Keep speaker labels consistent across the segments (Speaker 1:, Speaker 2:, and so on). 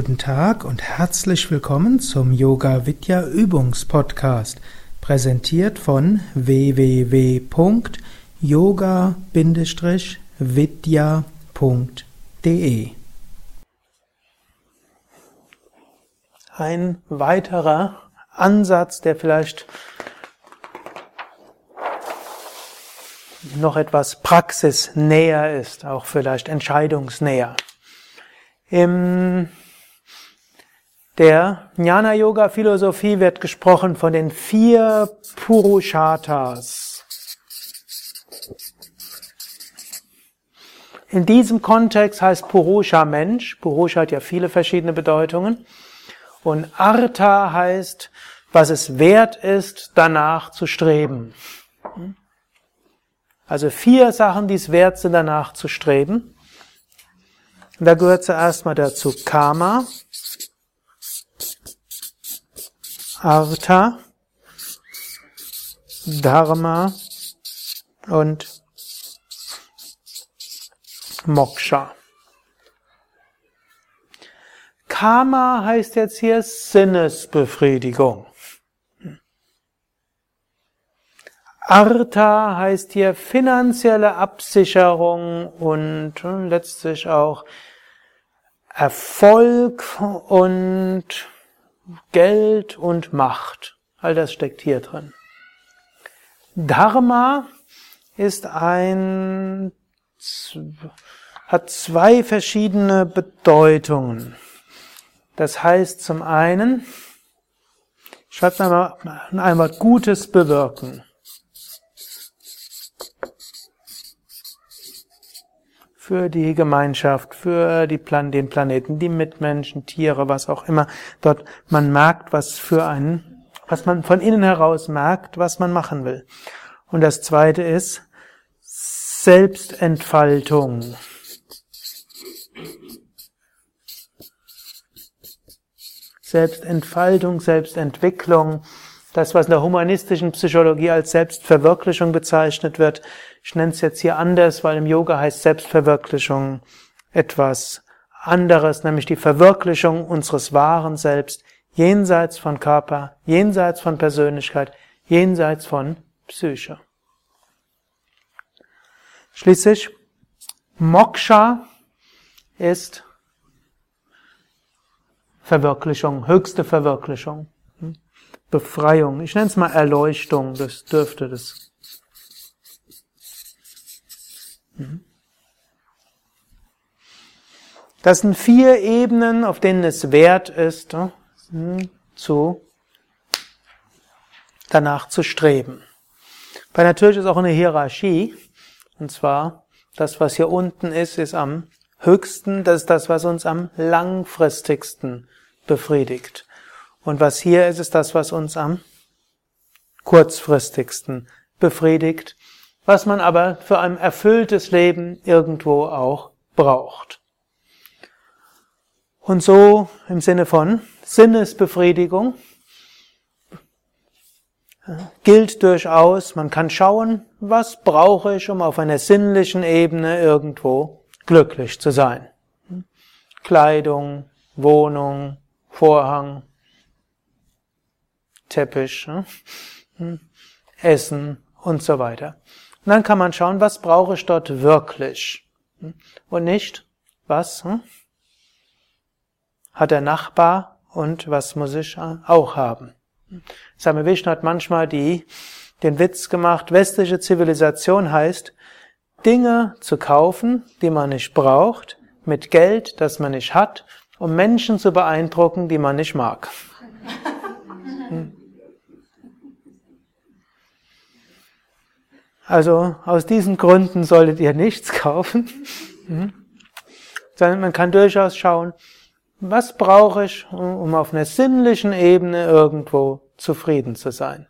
Speaker 1: Guten Tag und herzlich willkommen zum Yoga Vidya Übungspodcast, präsentiert von www.yoga-vidya.de. Ein weiterer Ansatz, der vielleicht noch etwas praxisnäher ist, auch vielleicht entscheidungsnäher. Im der Jnana Yoga Philosophie wird gesprochen von den vier Purushatas. In diesem Kontext heißt Purusha Mensch. Purusha hat ja viele verschiedene Bedeutungen. Und Artha heißt, was es wert ist, danach zu streben. Also vier Sachen, die es wert sind, danach zu streben. Und da gehört zuerst mal dazu Karma, Artha, Dharma und Moksha. Karma heißt jetzt hier Sinnesbefriedigung. Artha heißt hier finanzielle Absicherung und letztlich auch Erfolg und Geld und Macht. All das steckt hier drin. Dharma ist ein, hat zwei verschiedene Bedeutungen. Das heißt zum einen, schreibt einmal, einmal Gutes bewirken. Für die Gemeinschaft, für die Plan den Planeten, die Mitmenschen, Tiere, was auch immer. Dort man merkt, was für einen, was man von innen heraus merkt, was man machen will. Und das zweite ist Selbstentfaltung. Selbstentfaltung, Selbstentwicklung, das, was in der humanistischen Psychologie als Selbstverwirklichung bezeichnet wird. Ich nenne es jetzt hier anders, weil im Yoga heißt Selbstverwirklichung etwas anderes, nämlich die Verwirklichung unseres wahren Selbst, jenseits von Körper, jenseits von Persönlichkeit, jenseits von Psyche. Schließlich, Moksha ist Verwirklichung, höchste Verwirklichung. Befreiung. Ich nenne es mal Erleuchtung, das dürfte das. Mhm. Das sind vier Ebenen, auf denen es wert ist, hm, zu, danach zu streben. Bei natürlich ist auch eine Hierarchie, und zwar das, was hier unten ist, ist am höchsten, das ist das, was uns am langfristigsten befriedigt. Und was hier ist, ist das, was uns am kurzfristigsten befriedigt, was man aber für ein erfülltes Leben irgendwo auch braucht. Und so im Sinne von Sinnesbefriedigung gilt durchaus, man kann schauen, was brauche ich, um auf einer sinnlichen Ebene irgendwo glücklich zu sein. Kleidung, Wohnung, Vorhang, Teppich, ne? hm, Essen und so weiter. Und dann kann man schauen, was brauche ich dort wirklich hm? und nicht, was hm? hat der Nachbar und was muss ich auch haben. Same Vishnu hat manchmal die, den Witz gemacht, westliche Zivilisation heißt, Dinge zu kaufen, die man nicht braucht, mit Geld, das man nicht hat, um Menschen zu beeindrucken, die man nicht mag. Also aus diesen Gründen solltet ihr nichts kaufen, mhm. sondern man kann durchaus schauen, was brauche ich, um auf einer sinnlichen Ebene irgendwo zufrieden zu sein.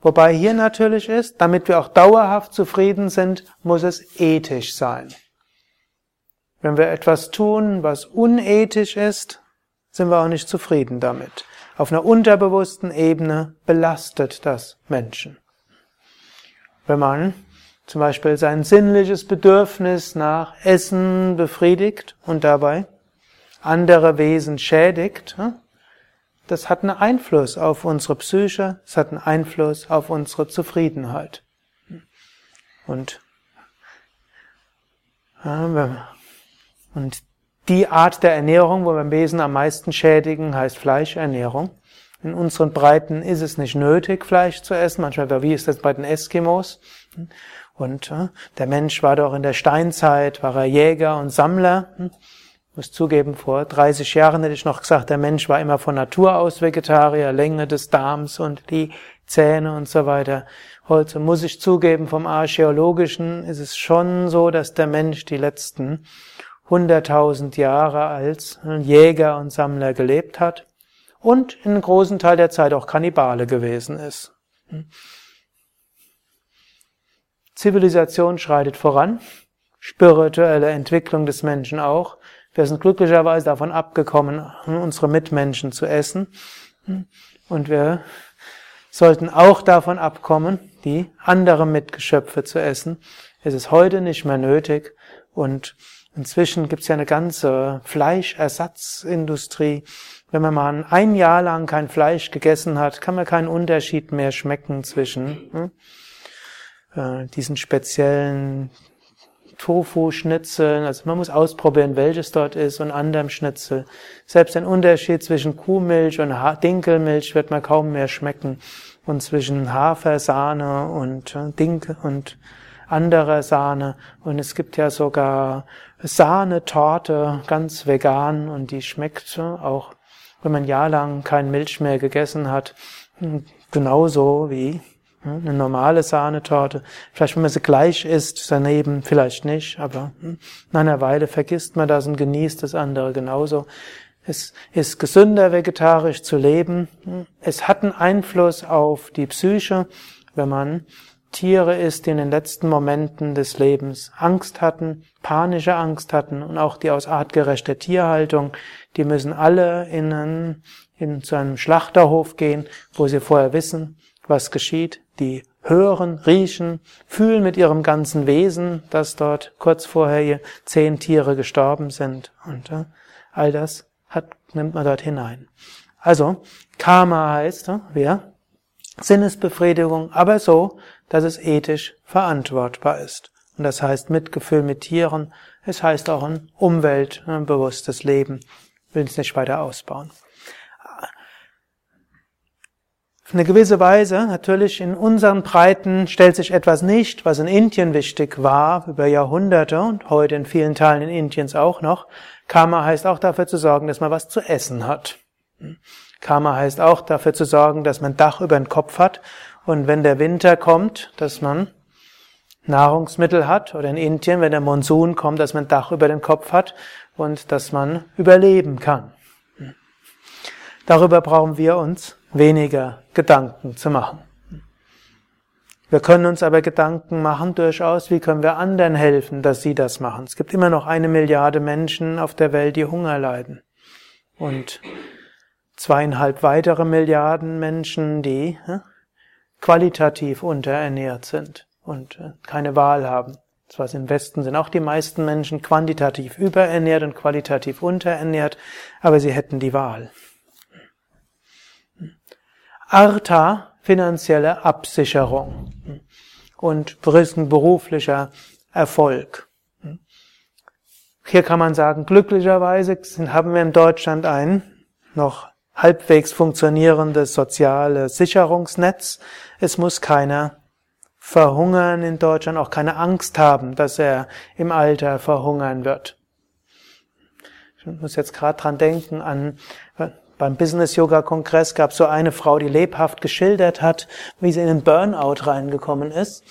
Speaker 1: Wobei hier natürlich ist, damit wir auch dauerhaft zufrieden sind, muss es ethisch sein. Wenn wir etwas tun, was unethisch ist, sind wir auch nicht zufrieden damit. Auf einer unterbewussten Ebene belastet das Menschen. Wenn man zum Beispiel sein sinnliches Bedürfnis nach Essen befriedigt und dabei andere Wesen schädigt, das hat einen Einfluss auf unsere Psyche, es hat einen Einfluss auf unsere Zufriedenheit. Und, und die Art der Ernährung, wo wir Wesen am meisten schädigen, heißt Fleischernährung. In unseren Breiten ist es nicht nötig, Fleisch zu essen. Manchmal, wie ist das bei den Eskimos? Und äh, der Mensch war doch in der Steinzeit, war er Jäger und Sammler. Ich muss zugeben, vor 30 Jahren hätte ich noch gesagt, der Mensch war immer von Natur aus Vegetarier, Länge des Darms und die Zähne und so weiter. Heute muss ich zugeben, vom Archäologischen ist es schon so, dass der Mensch die letzten 100.000 Jahre als Jäger und Sammler gelebt hat und in einem großen Teil der Zeit auch Kannibale gewesen ist. Zivilisation schreitet voran, spirituelle Entwicklung des Menschen auch. Wir sind glücklicherweise davon abgekommen, unsere Mitmenschen zu essen. Und wir sollten auch davon abkommen, die anderen Mitgeschöpfe zu essen. Es ist heute nicht mehr nötig und inzwischen gibt es ja eine ganze Fleischersatzindustrie. Wenn man mal ein Jahr lang kein Fleisch gegessen hat, kann man keinen Unterschied mehr schmecken zwischen hm, äh, diesen speziellen Tofu-Schnitzeln. Also man muss ausprobieren, welches dort ist und anderem Schnitzel. Selbst ein Unterschied zwischen Kuhmilch und Dinkelmilch wird man kaum mehr schmecken. Und zwischen Hafersahne und äh, Dinkel und anderer Sahne. Und es gibt ja sogar Sahnetorte, ganz vegan und die schmeckt auch, wenn man jahrelang kein Milch mehr gegessen hat, genauso wie eine normale Sahnetorte. Vielleicht, wenn man sie gleich isst, daneben vielleicht nicht, aber hm, nach einer Weile vergisst man das und genießt das andere genauso. Es ist gesünder, vegetarisch zu leben. Es hat einen Einfluss auf die Psyche, wenn man Tiere isst, die in den letzten Momenten des Lebens Angst hatten, panische Angst hatten und auch die aus artgerechter Tierhaltung, die müssen alle in, einen, in zu einem Schlachterhof gehen, wo sie vorher wissen, was geschieht, die hören, riechen, fühlen mit ihrem ganzen Wesen, dass dort kurz vorher zehn Tiere gestorben sind und äh, all das hat, nimmt man dort hinein. Also, Karma heißt, äh, wer? Sinnesbefriedigung, aber so, dass es ethisch verantwortbar ist. Und das heißt Mitgefühl mit Tieren, es heißt auch ein umweltbewusstes Leben. Ich will es nicht weiter ausbauen. Auf eine gewisse Weise, natürlich in unseren Breiten stellt sich etwas nicht, was in Indien wichtig war über Jahrhunderte und heute in vielen Teilen in Indiens auch noch. Karma heißt auch dafür zu sorgen, dass man was zu essen hat. Karma heißt auch dafür zu sorgen, dass man Dach über den Kopf hat und wenn der Winter kommt, dass man Nahrungsmittel hat oder in Indien, wenn der Monsun kommt, dass man Dach über den Kopf hat und dass man überleben kann. Darüber brauchen wir uns weniger Gedanken zu machen. Wir können uns aber Gedanken machen durchaus, wie können wir anderen helfen, dass sie das machen. Es gibt immer noch eine Milliarde Menschen auf der Welt, die Hunger leiden. Und zweieinhalb weitere Milliarden Menschen, die qualitativ unterernährt sind und äh, keine Wahl haben. Zwar im Westen sind auch die meisten Menschen quantitativ überernährt und qualitativ unterernährt, aber sie hätten die Wahl. Artha, finanzielle Absicherung und beruflicher Erfolg. Hier kann man sagen, glücklicherweise haben wir in Deutschland ein noch halbwegs funktionierendes soziales Sicherungsnetz. Es muss keiner verhungern in Deutschland, auch keine Angst haben, dass er im Alter verhungern wird. Ich muss jetzt gerade dran denken an beim Business Yoga Kongress gab es so eine Frau, die lebhaft geschildert hat, wie sie in den Burnout reingekommen ist.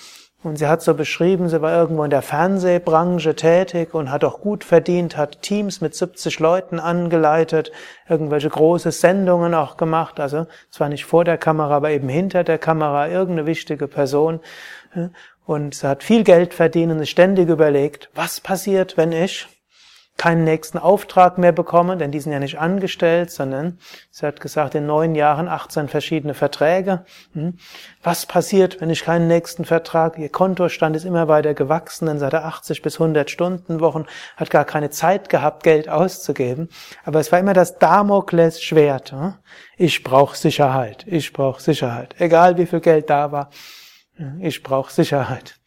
Speaker 1: Und sie hat so beschrieben, sie war irgendwo in der Fernsehbranche tätig und hat auch gut verdient, hat Teams mit 70 Leuten angeleitet, irgendwelche große Sendungen auch gemacht, also zwar nicht vor der Kamera, aber eben hinter der Kamera, irgendeine wichtige Person. Und sie hat viel Geld verdient und ständig überlegt, was passiert, wenn ich keinen nächsten Auftrag mehr bekommen, denn die sind ja nicht angestellt, sondern sie hat gesagt, in neun Jahren 18 verschiedene Verträge. Hm. Was passiert, wenn ich keinen nächsten Vertrag? Ihr Kontostand ist immer weiter gewachsen, denn seit er 80 bis 100 Stunden Wochen hat gar keine Zeit gehabt, Geld auszugeben. Aber es war immer das Damoklesschwert. Hm. Ich brauche Sicherheit, ich brauche Sicherheit. Egal wie viel Geld da war, hm, ich brauche Sicherheit.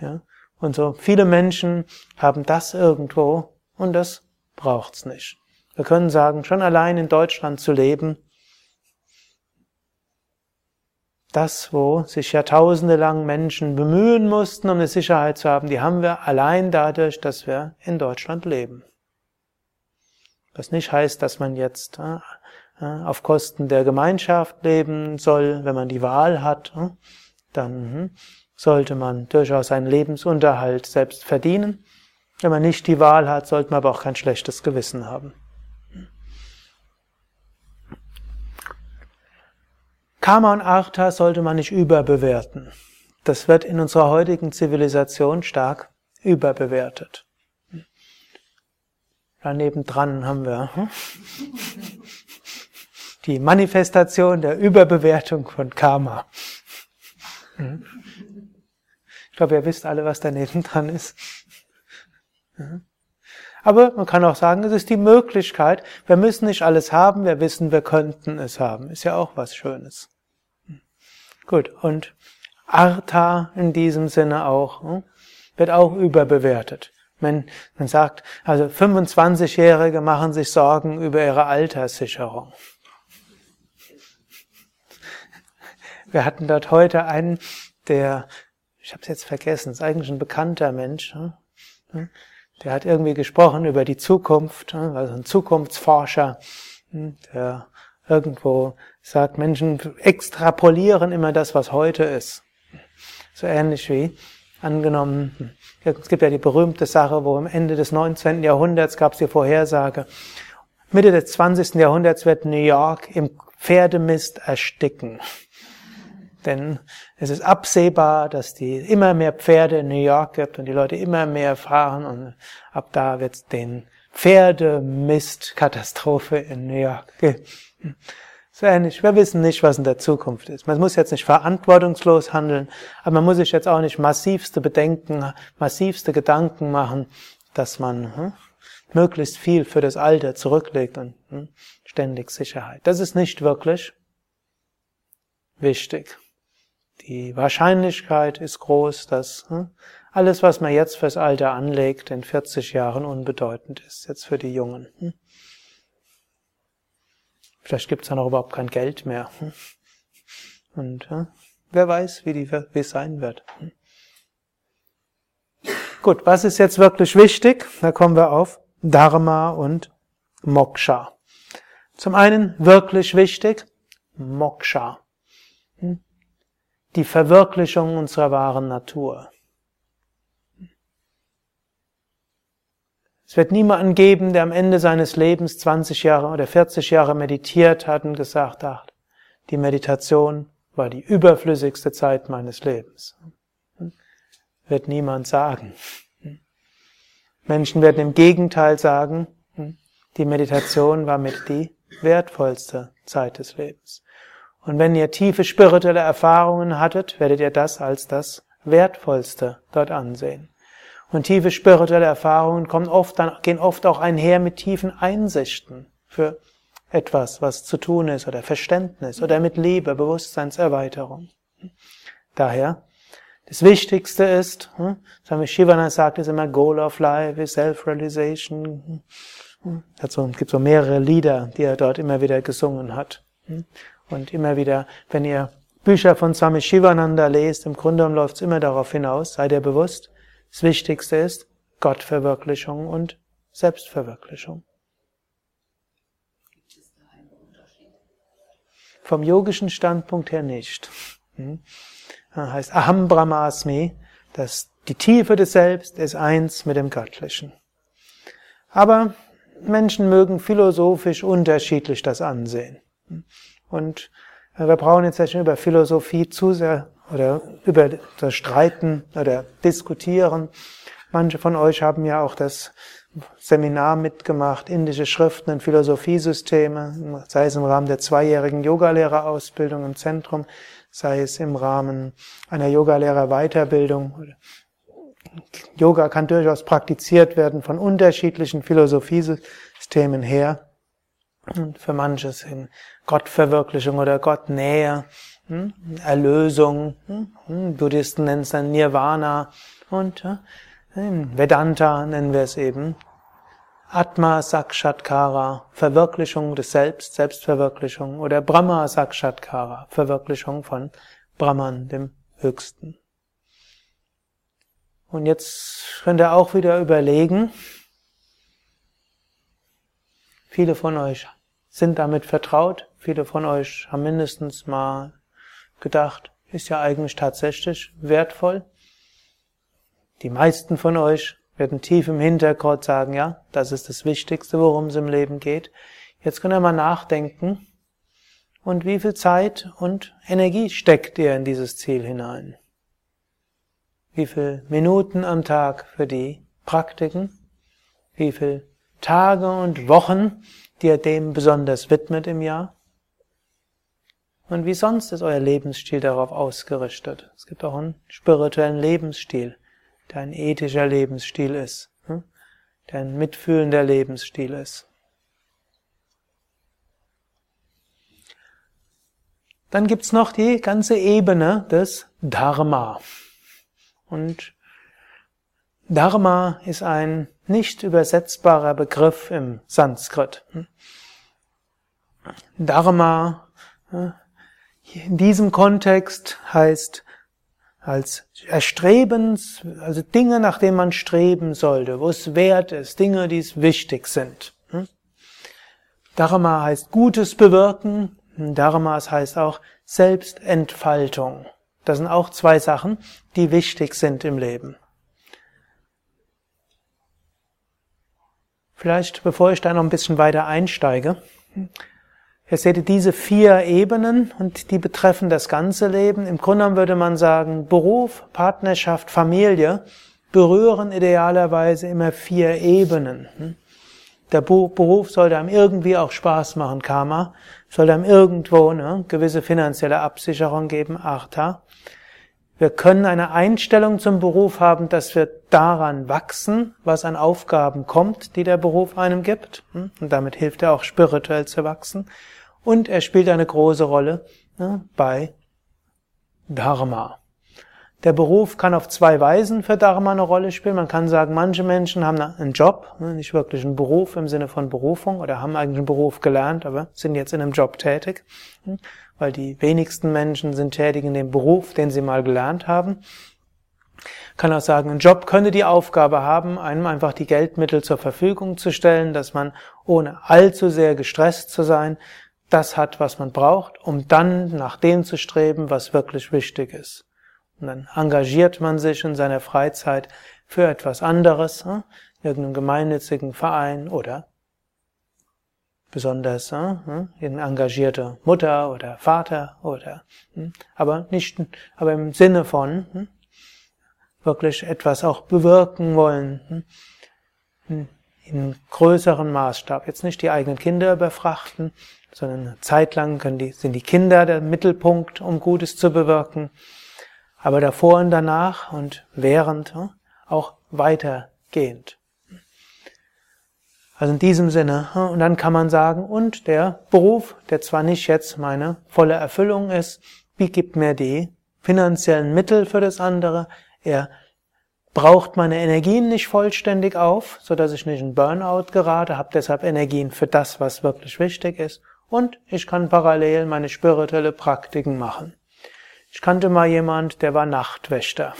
Speaker 1: Ja. Und so viele Menschen haben das irgendwo und das braucht's nicht. Wir können sagen, schon allein in Deutschland zu leben, das, wo sich Jahrtausende lang Menschen bemühen mussten, um eine Sicherheit zu haben, die haben wir allein dadurch, dass wir in Deutschland leben. Was nicht heißt, dass man jetzt äh, äh, auf Kosten der Gemeinschaft leben soll, wenn man die Wahl hat, äh, dann hm, sollte man durchaus seinen Lebensunterhalt selbst verdienen. Wenn man nicht die Wahl hat, sollte man aber auch kein schlechtes Gewissen haben. Karma und Artha sollte man nicht überbewerten. Das wird in unserer heutigen Zivilisation stark überbewertet. Daneben dran haben wir hm, die Manifestation der Überbewertung von Karma. Hm glaube, ihr wisst alle, was daneben dran ist. Aber man kann auch sagen, es ist die Möglichkeit. Wir müssen nicht alles haben, wir wissen, wir könnten es haben. Ist ja auch was Schönes. Gut, und Artha in diesem Sinne auch, hm, wird auch überbewertet. Man, man sagt, also 25-Jährige machen sich Sorgen über ihre Alterssicherung. Wir hatten dort heute einen, der ich habe es jetzt vergessen, ist eigentlich ein bekannter Mensch. Ne? Der hat irgendwie gesprochen über die Zukunft, also ein Zukunftsforscher, hm, der irgendwo sagt, Menschen extrapolieren immer das, was heute ist. So ähnlich wie angenommen, hm, es gibt ja die berühmte Sache, wo am Ende des 19. Jahrhunderts gab es die Vorhersage, Mitte des 20. Jahrhunderts wird New York im Pferdemist ersticken. Denn es ist absehbar, dass die immer mehr Pferde in New York gibt und die Leute immer mehr fahren und ab da wird es den Pferdemist-Katastrophe in New York geben. So ähnlich. Wir wissen nicht, was in der Zukunft ist. Man muss jetzt nicht verantwortungslos handeln, aber man muss sich jetzt auch nicht massivste Bedenken, massivste Gedanken machen, dass man hm, möglichst viel für das Alter zurücklegt und hm, ständig Sicherheit. Das ist nicht wirklich wichtig. Die Wahrscheinlichkeit ist groß, dass hm, alles, was man jetzt fürs Alter anlegt, in 40 Jahren unbedeutend ist, jetzt für die Jungen. Hm. Vielleicht gibt es dann auch überhaupt kein Geld mehr. Hm. Und wer weiß, wie, die, wie es sein wird. Gut, was ist jetzt wirklich wichtig? Da kommen wir auf Dharma und Moksha. Zum einen wirklich wichtig, Moksha. Die Verwirklichung unserer wahren Natur. Es wird niemanden geben, der am Ende seines Lebens 20 Jahre oder 40 Jahre meditiert hat und gesagt hat, die Meditation war die überflüssigste Zeit meines Lebens. Wird niemand sagen. Menschen werden im Gegenteil sagen, die Meditation war mit die wertvollste Zeit des Lebens. Und wenn ihr tiefe spirituelle Erfahrungen hattet, werdet ihr das als das Wertvollste dort ansehen. Und tiefe spirituelle Erfahrungen kommen oft, dann, gehen oft auch einher mit tiefen Einsichten für etwas, was zu tun ist, oder Verständnis, oder mit Liebe, Bewusstseinserweiterung. Daher, das Wichtigste ist, hm, Swami Shivana sagt es immer, Goal of Life is Self-Realization. Es gibt so mehrere Lieder, die er dort immer wieder gesungen hat. Und immer wieder, wenn ihr Bücher von Swami Shivananda lest, im Grunde läuft es immer darauf hinaus, seid ihr bewusst, das Wichtigste ist Gottverwirklichung und Selbstverwirklichung. Vom yogischen Standpunkt her nicht. Hm? Das heißt Aham Brahmasmi, dass die Tiefe des Selbst ist eins mit dem Göttlichen. Aber Menschen mögen philosophisch unterschiedlich das ansehen. Und äh, wir brauchen jetzt nicht über Philosophie zu sehr oder über das Streiten oder Diskutieren. Manche von euch haben ja auch das Seminar mitgemacht, indische Schriften und Philosophiesysteme, sei es im Rahmen der zweijährigen Yogalehrerausbildung im Zentrum, sei es im Rahmen einer Yogalehrer-Weiterbildung. Yoga kann durchaus praktiziert werden von unterschiedlichen Philosophiesystemen her. Und für manches in Gottverwirklichung oder Gottnähe, hm, Erlösung, hm, Buddhisten nennen es dann Nirvana und in Vedanta nennen wir es eben Atma Sakshatkara, Verwirklichung des Selbst, Selbstverwirklichung oder Brahma Sakshatkara, Verwirklichung von Brahman, dem Höchsten. Und jetzt könnt ihr auch wieder überlegen, viele von euch sind damit vertraut, viele von euch haben mindestens mal gedacht, ist ja eigentlich tatsächlich wertvoll. Die meisten von euch werden tief im Hintergrund sagen, ja, das ist das Wichtigste, worum es im Leben geht. Jetzt könnt ihr mal nachdenken. Und wie viel Zeit und Energie steckt ihr in dieses Ziel hinein? Wie viel Minuten am Tag für die Praktiken? Wie viel Tage und Wochen, die ihr dem besonders widmet im Jahr? Und wie sonst ist euer Lebensstil darauf ausgerichtet? Es gibt auch einen spirituellen Lebensstil der ein ethischer Lebensstil ist, hm? der ein mitfühlender Lebensstil ist. Dann gibt's noch die ganze Ebene des Dharma. Und Dharma ist ein nicht übersetzbarer Begriff im Sanskrit. Dharma in diesem Kontext heißt als Erstrebens, also Dinge, nach denen man streben sollte, wo es wert ist, Dinge, die es wichtig sind. Hm? Dharma heißt Gutes bewirken, Dharma heißt auch Selbstentfaltung. Das sind auch zwei Sachen, die wichtig sind im Leben. Vielleicht, bevor ich da noch ein bisschen weiter einsteige, Ihr seht diese vier Ebenen und die betreffen das ganze Leben. Im Grunde genommen würde man sagen, Beruf, Partnerschaft, Familie berühren idealerweise immer vier Ebenen. Der Beruf sollte einem irgendwie auch Spaß machen, Karma, sollte einem irgendwo eine gewisse finanzielle Absicherung geben, Artha. Wir können eine Einstellung zum Beruf haben, dass wir daran wachsen, was an Aufgaben kommt, die der Beruf einem gibt. Und damit hilft er auch spirituell zu wachsen. Und er spielt eine große Rolle bei Dharma. Der Beruf kann auf zwei Weisen für Dharma eine Rolle spielen. Man kann sagen, manche Menschen haben einen Job, ne, nicht wirklich einen Beruf im Sinne von Berufung oder haben eigentlich einen Beruf gelernt, aber sind jetzt in einem Job tätig, hm, weil die wenigsten Menschen sind tätig in dem Beruf, den sie mal gelernt haben. Kann auch sagen, ein Job könnte die Aufgabe haben, einem einfach die Geldmittel zur Verfügung zu stellen, dass man ohne allzu sehr gestresst zu sein, das hat, was man braucht, um dann nach dem zu streben, was wirklich wichtig ist. Und dann engagiert man sich in seiner Freizeit für etwas anderes, hm? irgendeinen gemeinnützigen Verein oder besonders hm? in engagierte Mutter oder Vater oder hm? aber nicht aber im Sinne von hm? wirklich etwas auch bewirken wollen hm? in größeren Maßstab jetzt nicht die eigenen Kinder überfrachten sondern eine Zeit lang können die, sind die Kinder der Mittelpunkt, um Gutes zu bewirken, aber davor und danach und während auch weitergehend. Also in diesem Sinne, und dann kann man sagen, und der Beruf, der zwar nicht jetzt meine volle Erfüllung ist, wie gibt mir die finanziellen Mittel für das andere, er braucht meine Energien nicht vollständig auf, so dass ich nicht in Burnout gerate, habe deshalb Energien für das, was wirklich wichtig ist und ich kann parallel meine spirituelle Praktiken machen. Ich kannte mal jemand, der war Nachtwächter.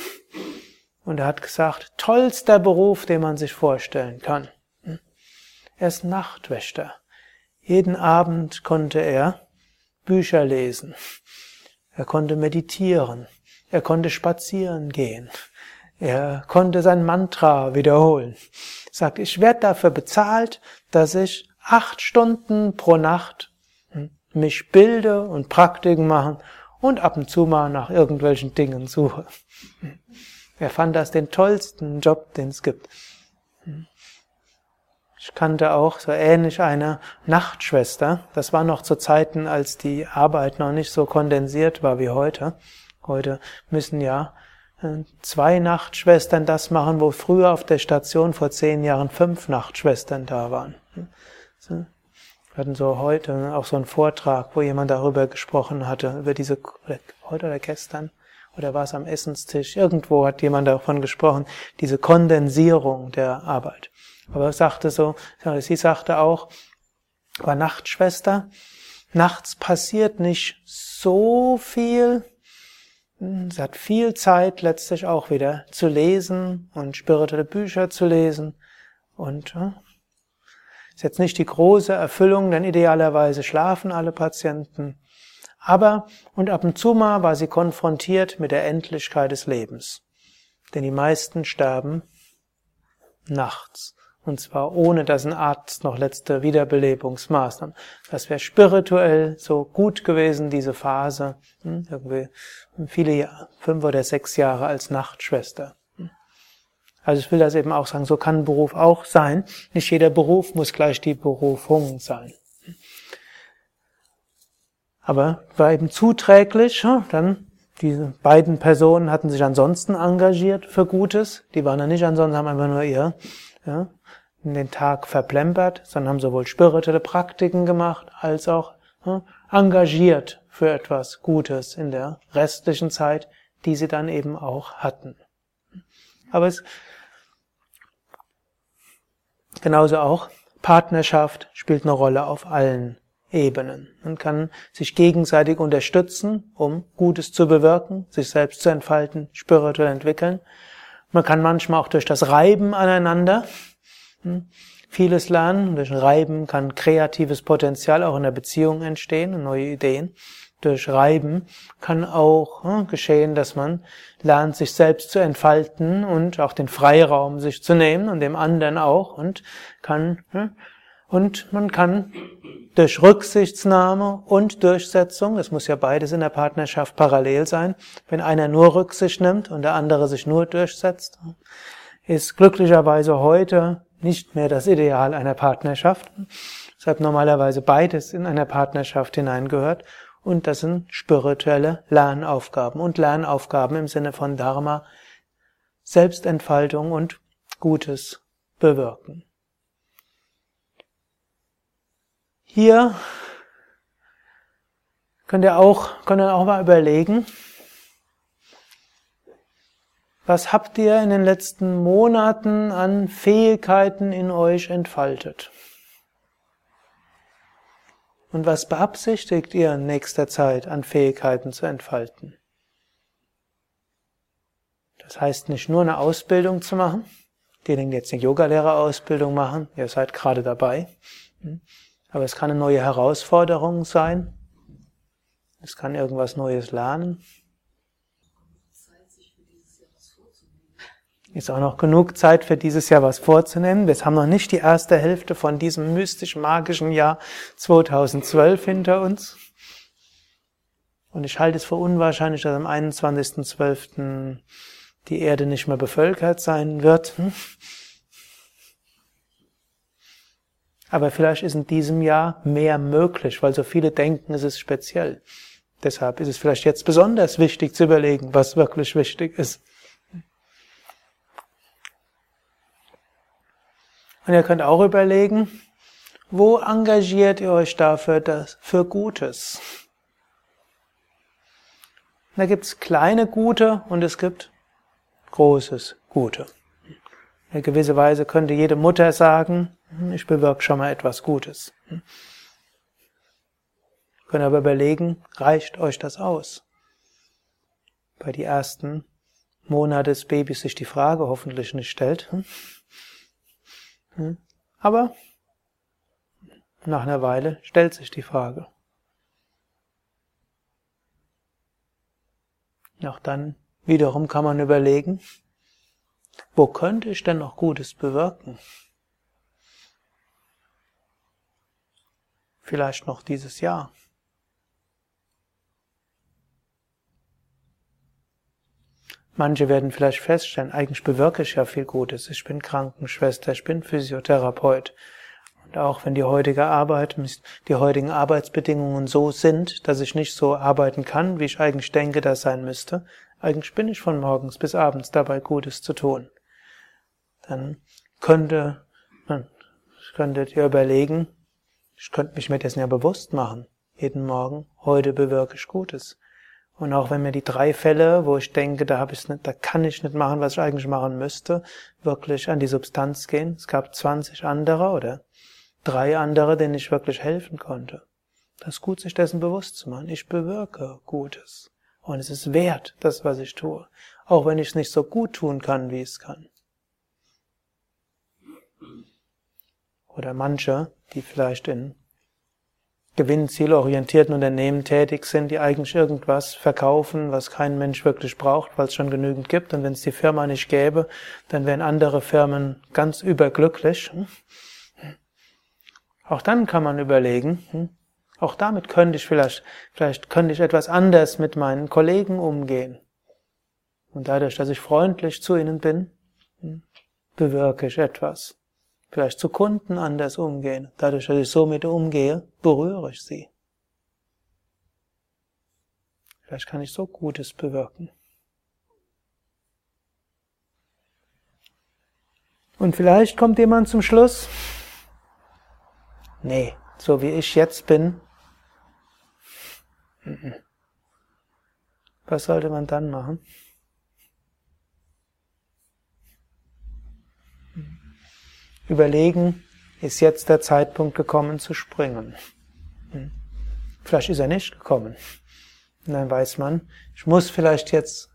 Speaker 1: Und er hat gesagt, tollster Beruf, den man sich vorstellen kann. Er ist Nachtwächter. Jeden Abend konnte er Bücher lesen. Er konnte meditieren. Er konnte spazieren gehen. Er konnte sein Mantra wiederholen. Er sagt, ich werde dafür bezahlt, dass ich acht Stunden pro Nacht mich bilde und Praktiken machen und ab und zu mal nach irgendwelchen Dingen suche. Er fand das den tollsten Job, den es gibt. Ich kannte auch so ähnlich eine Nachtschwester. Das war noch zu Zeiten, als die Arbeit noch nicht so kondensiert war wie heute. Heute müssen ja äh, zwei Nachtschwestern das machen, wo früher auf der Station vor zehn Jahren fünf Nachtschwestern da waren. Wir hatten so heute auch so einen Vortrag, wo jemand darüber gesprochen hatte, über diese, heute oder gestern, oder war es am Essenstisch? Irgendwo hat jemand davon gesprochen, diese Kondensierung der Arbeit. Aber er sagte so, sie sagte auch, war Nachtschwester, nachts passiert nicht so viel. Sie hat viel Zeit letztlich auch wieder zu lesen und spirituelle Bücher zu lesen. Und ist jetzt nicht die große Erfüllung, denn idealerweise schlafen alle Patienten. Aber und ab und zu mal war sie konfrontiert mit der Endlichkeit des Lebens. Denn die meisten sterben nachts. Und zwar ohne, dass ein Arzt noch letzte Wiederbelebungsmaßnahmen. Das wäre spirituell so gut gewesen, diese Phase. Hm, irgendwie viele Jahre, fünf oder sechs Jahre als Nachtschwester. Hm. Also ich will das eben auch sagen, so kann Beruf auch sein. Nicht jeder Beruf muss gleich die Berufung sein. Aber war eben zuträglich, dann diese beiden Personen hatten sich ansonsten engagiert für Gutes. Die waren ja nicht ansonsten, haben einfach nur ihr ja, den Tag verplempert, sondern haben sowohl spirituelle Praktiken gemacht, als auch ja, engagiert für etwas Gutes in der restlichen Zeit, die sie dann eben auch hatten. Aber es genauso auch Partnerschaft spielt eine Rolle auf allen Ebenen. Man kann sich gegenseitig unterstützen, um Gutes zu bewirken, sich selbst zu entfalten, spirituell entwickeln. Man kann manchmal auch durch das Reiben aneinander hm, vieles lernen. Durch Reiben kann kreatives Potenzial auch in der Beziehung entstehen und neue Ideen. Durch Reiben kann auch hm, geschehen, dass man lernt, sich selbst zu entfalten und auch den Freiraum sich zu nehmen und dem anderen auch und kann hm, und man kann durch Rücksichtsnahme und Durchsetzung, das muss ja beides in der Partnerschaft parallel sein, wenn einer nur Rücksicht nimmt und der andere sich nur durchsetzt, ist glücklicherweise heute nicht mehr das Ideal einer Partnerschaft. Deshalb normalerweise beides in einer Partnerschaft hineingehört und das sind spirituelle Lernaufgaben und Lernaufgaben im Sinne von Dharma, Selbstentfaltung und Gutes bewirken. Hier könnt ihr auch, könnt ihr auch mal überlegen, was habt ihr in den letzten Monaten an Fähigkeiten in euch entfaltet? Und was beabsichtigt ihr in nächster Zeit an Fähigkeiten zu entfalten? Das heißt nicht nur eine Ausbildung zu machen, diejenigen, die jetzt eine Yogalehrerausbildung machen, ihr seid gerade dabei. Hm? Aber es kann eine neue Herausforderung sein. Es kann irgendwas Neues lernen. Ist auch noch genug Zeit für dieses Jahr was vorzunehmen. Wir haben noch nicht die erste Hälfte von diesem mystisch-magischen Jahr 2012 hinter uns. Und ich halte es für unwahrscheinlich, dass am 21.12. die Erde nicht mehr bevölkert sein wird. Aber vielleicht ist in diesem Jahr mehr möglich, weil so viele denken, es ist speziell. Deshalb ist es vielleicht jetzt besonders wichtig zu überlegen, was wirklich wichtig ist. Und ihr könnt auch überlegen, wo engagiert ihr euch dafür das, für Gutes? Da gibt's kleine Gute und es gibt großes Gute. In gewisser Weise könnte jede Mutter sagen, hm, ich bewirke schon mal etwas Gutes. Hm. Können aber überlegen, reicht euch das aus? Bei die ersten Monate des Babys sich die Frage hoffentlich nicht stellt. Hm. Aber nach einer Weile stellt sich die Frage. Auch dann wiederum kann man überlegen, wo könnte ich denn noch Gutes bewirken? Vielleicht noch dieses Jahr. Manche werden vielleicht feststellen, eigentlich bewirke ich ja viel Gutes. Ich bin Krankenschwester, ich bin Physiotherapeut. Und auch wenn die heutige Arbeit, die heutigen Arbeitsbedingungen so sind, dass ich nicht so arbeiten kann, wie ich eigentlich denke, das sein müsste, eigentlich bin ich von morgens bis abends dabei, Gutes zu tun. Dann könnte, könntet ihr überlegen, ich könnte mich mir dessen ja bewusst machen. Jeden Morgen, heute bewirke ich Gutes. Und auch wenn mir die drei Fälle, wo ich denke, da habe ich nicht, da kann ich nicht machen, was ich eigentlich machen müsste, wirklich an die Substanz gehen. Es gab 20 andere oder drei andere, denen ich wirklich helfen konnte. Das ist gut, sich dessen bewusst zu machen. Ich bewirke Gutes. Und es ist wert, das, was ich tue. Auch wenn ich es nicht so gut tun kann, wie ich es kann. Oder manche, die vielleicht in gewinnzielorientierten Unternehmen tätig sind, die eigentlich irgendwas verkaufen, was kein Mensch wirklich braucht, weil es schon genügend gibt. Und wenn es die Firma nicht gäbe, dann wären andere Firmen ganz überglücklich. Auch dann kann man überlegen, hm, auch damit könnte ich vielleicht, vielleicht könnte ich etwas anders mit meinen Kollegen umgehen. Und dadurch, dass ich freundlich zu ihnen bin, hm, bewirke ich etwas vielleicht zu Kunden anders umgehen. Dadurch, dass ich so mit umgehe, berühre ich sie. Vielleicht kann ich so Gutes bewirken. Und vielleicht kommt jemand zum Schluss, nee, so wie ich jetzt bin, was sollte man dann machen? Überlegen, ist jetzt der Zeitpunkt gekommen zu springen. Hm. Vielleicht ist er nicht gekommen. Und dann weiß man, ich muss vielleicht jetzt,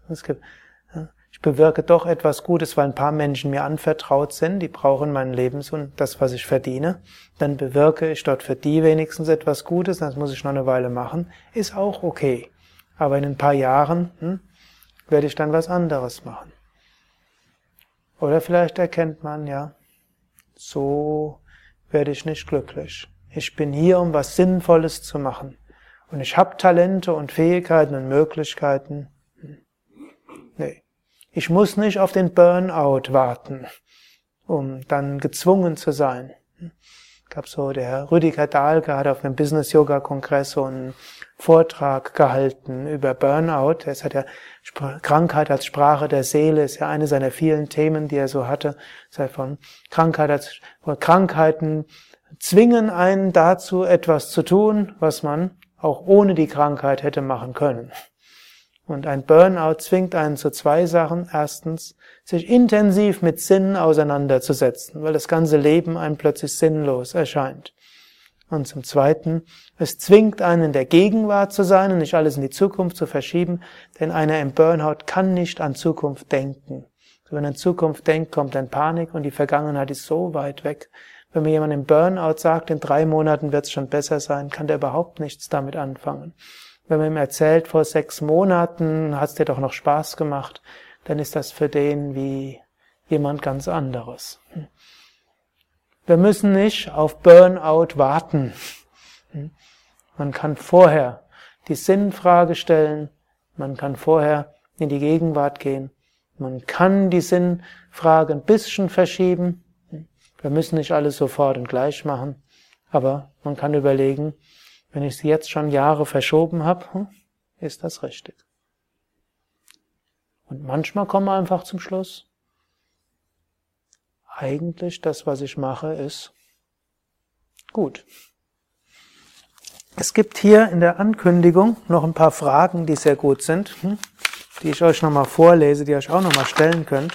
Speaker 1: ich bewirke doch etwas Gutes, weil ein paar Menschen mir anvertraut sind, die brauchen mein Lebens und das, was ich verdiene. Dann bewirke ich dort für die wenigstens etwas Gutes, das muss ich noch eine Weile machen, ist auch okay. Aber in ein paar Jahren hm, werde ich dann was anderes machen. Oder vielleicht erkennt man, ja, so werde ich nicht glücklich. Ich bin hier, um was Sinnvolles zu machen. Und ich habe Talente und Fähigkeiten und Möglichkeiten. Nee. Ich muss nicht auf den Burnout warten, um dann gezwungen zu sein gab so, der Rüdiger Dahlke hat auf einem Business Yoga Kongress so einen Vortrag gehalten über Burnout. Er hat ja Krankheit als Sprache der Seele, ist ja eine seiner vielen Themen, die er so hatte. Sei von Krankheit als, Krankheiten zwingen einen dazu, etwas zu tun, was man auch ohne die Krankheit hätte machen können. Und ein Burnout zwingt einen zu zwei Sachen. Erstens, sich intensiv mit Sinnen auseinanderzusetzen, weil das ganze Leben einem plötzlich sinnlos erscheint. Und zum Zweiten, es zwingt einen in der Gegenwart zu sein und nicht alles in die Zukunft zu verschieben, denn einer im Burnout kann nicht an Zukunft denken. Wenn er an Zukunft denkt, kommt dann Panik und die Vergangenheit ist so weit weg. Wenn mir jemand im Burnout sagt, in drei Monaten wird es schon besser sein, kann der überhaupt nichts damit anfangen. Wenn man ihm erzählt, vor sechs Monaten hat es dir doch noch Spaß gemacht, dann ist das für den wie jemand ganz anderes. Wir müssen nicht auf Burnout warten. Man kann vorher die Sinnfrage stellen, man kann vorher in die Gegenwart gehen, man kann die Sinnfrage ein bisschen verschieben. Wir müssen nicht alles sofort und gleich machen, aber man kann überlegen, wenn ich sie jetzt schon Jahre verschoben habe, hm, ist das richtig. Und manchmal kommen wir einfach zum Schluss. Eigentlich das, was ich mache, ist gut. Es gibt hier in der Ankündigung noch ein paar Fragen, die sehr gut sind, hm, die ich euch nochmal vorlese, die ihr euch auch nochmal stellen könnt.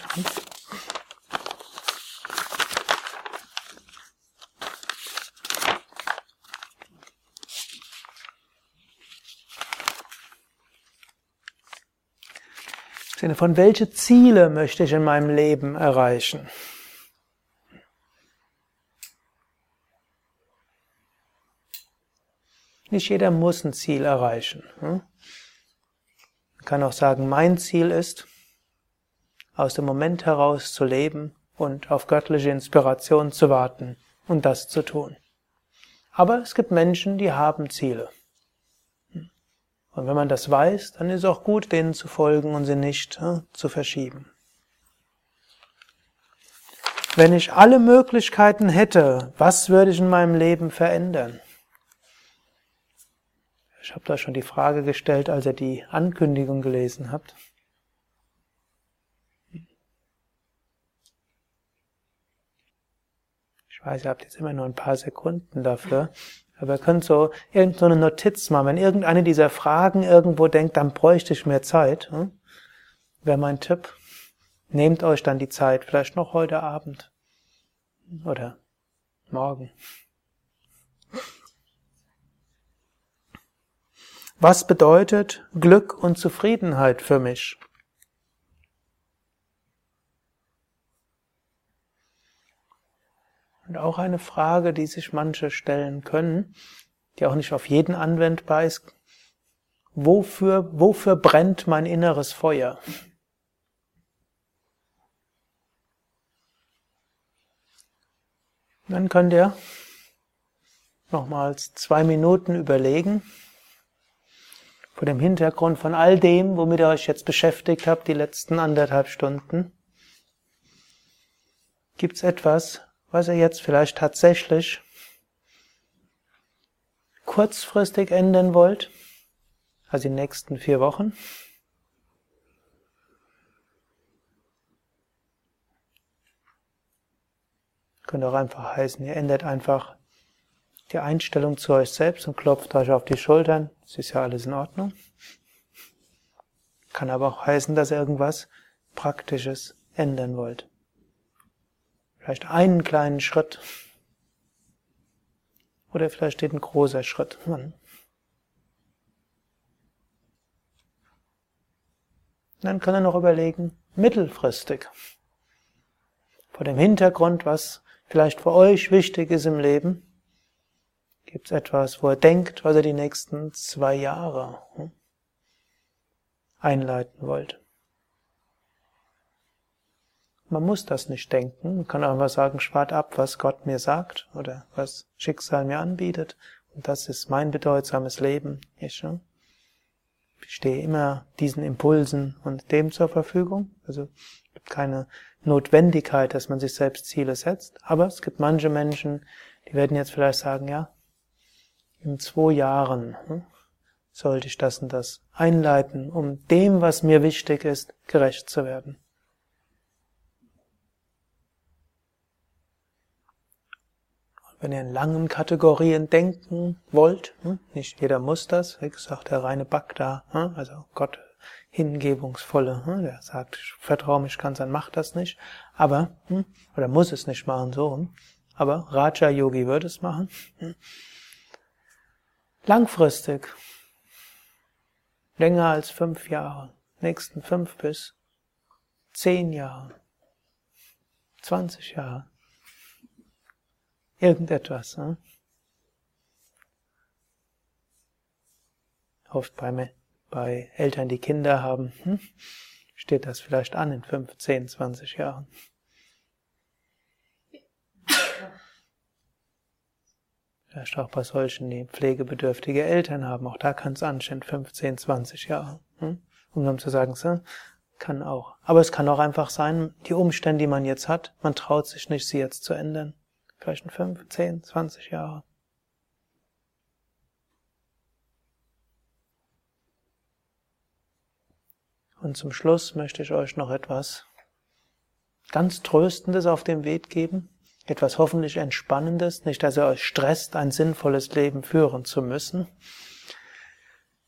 Speaker 1: Sinne von, welche Ziele möchte ich in meinem Leben erreichen? Nicht jeder muss ein Ziel erreichen. Hm? Man kann auch sagen, mein Ziel ist, aus dem Moment heraus zu leben und auf göttliche Inspiration zu warten und das zu tun. Aber es gibt Menschen, die haben Ziele. Und wenn man das weiß, dann ist es auch gut, denen zu folgen und sie nicht äh, zu verschieben. Wenn ich alle Möglichkeiten hätte, was würde ich in meinem Leben verändern? Ich habe da schon die Frage gestellt, als ihr die Ankündigung gelesen habt. Ich weiß, ihr habt jetzt immer nur ein paar Sekunden dafür. Aber ihr könnt so irgendeine Notiz machen. Wenn irgendeine dieser Fragen irgendwo denkt, dann bräuchte ich mehr Zeit. Hm? Wäre mein Tipp. Nehmt euch dann die Zeit, vielleicht noch heute Abend oder morgen. Was bedeutet Glück und Zufriedenheit für mich? Und auch eine Frage, die sich manche stellen können, die auch nicht auf jeden anwendbar ist. Wofür, wofür brennt mein inneres Feuer? Dann könnt ihr nochmals zwei Minuten überlegen, vor dem Hintergrund von all dem, womit ihr euch jetzt beschäftigt habt, die letzten anderthalb Stunden. Gibt es etwas, was ihr jetzt vielleicht tatsächlich kurzfristig ändern wollt, also die nächsten vier Wochen. Könnte auch einfach heißen, ihr ändert einfach die Einstellung zu euch selbst und klopft euch auf die Schultern. Es ist ja alles in Ordnung. Kann aber auch heißen, dass ihr irgendwas Praktisches ändern wollt. Vielleicht einen kleinen Schritt. Oder vielleicht steht ein großer Schritt an. Dann kann er noch überlegen, mittelfristig. Vor dem Hintergrund, was vielleicht für euch wichtig ist im Leben, gibt es etwas, wo er denkt, was er die nächsten zwei Jahre hm, einleiten wollt. Man muss das nicht denken. Man kann einfach sagen, spart ab, was Gott mir sagt oder was Schicksal mir anbietet. Und das ist mein bedeutsames Leben. Ich, stehe immer diesen Impulsen und dem zur Verfügung. Also es gibt keine Notwendigkeit, dass man sich selbst Ziele setzt. Aber es gibt manche Menschen, die werden jetzt vielleicht sagen, ja, in zwei Jahren hm, sollte ich das und das einleiten, um dem, was mir wichtig ist, gerecht zu werden. Wenn ihr in langen Kategorien denken wollt, hm, nicht jeder muss das, wie gesagt, der reine Bagda, hm, also Gott hingebungsvolle, hm, der sagt, ich vertraue mich ganz an, macht das nicht, aber, oder muss es nicht machen, so, aber Raja Yogi würde es machen. Langfristig, länger als fünf Jahre, nächsten fünf bis zehn Jahre, zwanzig Jahre, Irgendetwas. Ne? Oft bei, bei Eltern, die Kinder haben, hm, steht das vielleicht an in 15, 20 Jahren. Vielleicht auch bei solchen, die pflegebedürftige Eltern haben. Auch da kann es anstehen, 15, 20 Jahre. Hm? Um dann zu sagen, so, kann auch. Aber es kann auch einfach sein, die Umstände, die man jetzt hat, man traut sich nicht, sie jetzt zu ändern vielleicht in fünf, zehn, zwanzig Jahre. Und zum Schluss möchte ich euch noch etwas ganz Tröstendes auf dem Weg geben, etwas hoffentlich Entspannendes, nicht, dass ihr euch stresst, ein sinnvolles Leben führen zu müssen.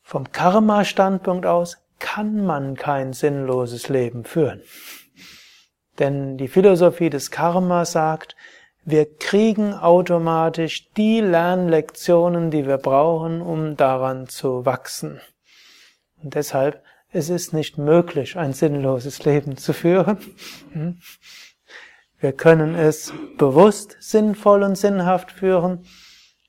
Speaker 1: Vom Karma-Standpunkt aus kann man kein sinnloses Leben führen. Denn die Philosophie des Karma sagt, wir kriegen automatisch die Lernlektionen, die wir brauchen, um daran zu wachsen. Und deshalb, es ist nicht möglich, ein sinnloses Leben zu führen. Hm? Wir können es bewusst sinnvoll und sinnhaft führen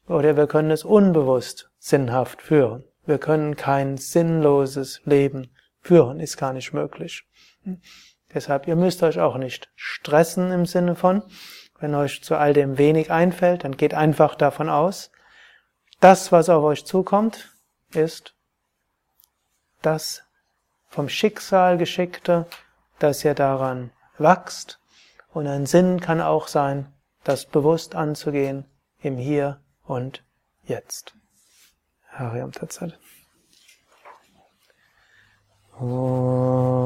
Speaker 1: oder wir können es unbewusst sinnhaft führen. Wir können kein sinnloses Leben führen, ist gar nicht möglich. Hm? Deshalb, ihr müsst euch auch nicht stressen im Sinne von, wenn euch zu all dem wenig einfällt, dann geht einfach davon aus, das, was auf euch zukommt, ist das vom Schicksal geschickte, dass ihr daran wächst. Und ein Sinn kann auch sein, das bewusst anzugehen im Hier und Jetzt. Hariam Tatsat. Loka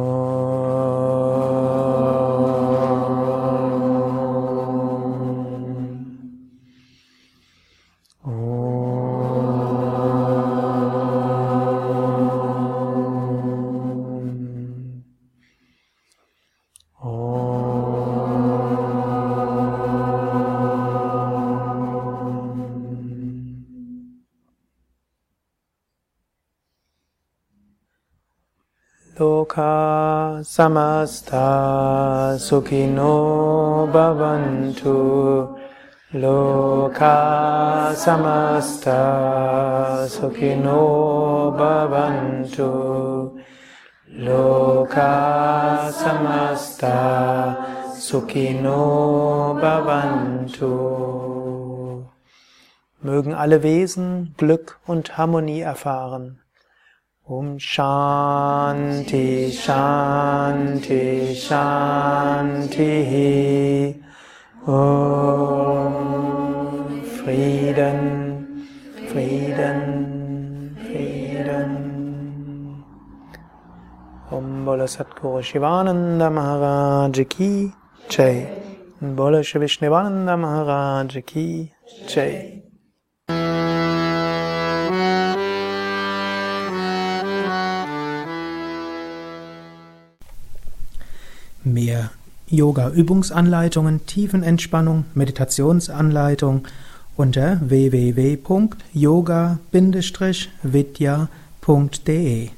Speaker 1: samasta sukhino bhavantu Loka samasta sukhino bhavantu Loka samasta sukhino bhavantu Mögen alle Wesen Glück und Harmonie erfahren. Om Shanti Shanti Shanti. Om Frieden Frieden Frieden. Om Bola Satguru Shivananda Maharaj Ki Jai. Bola Vishnivananda Maharaj Ki Jai mehr Yoga-Übungsanleitungen, Tiefenentspannung, Meditationsanleitung unter www.yoga-vidya.de.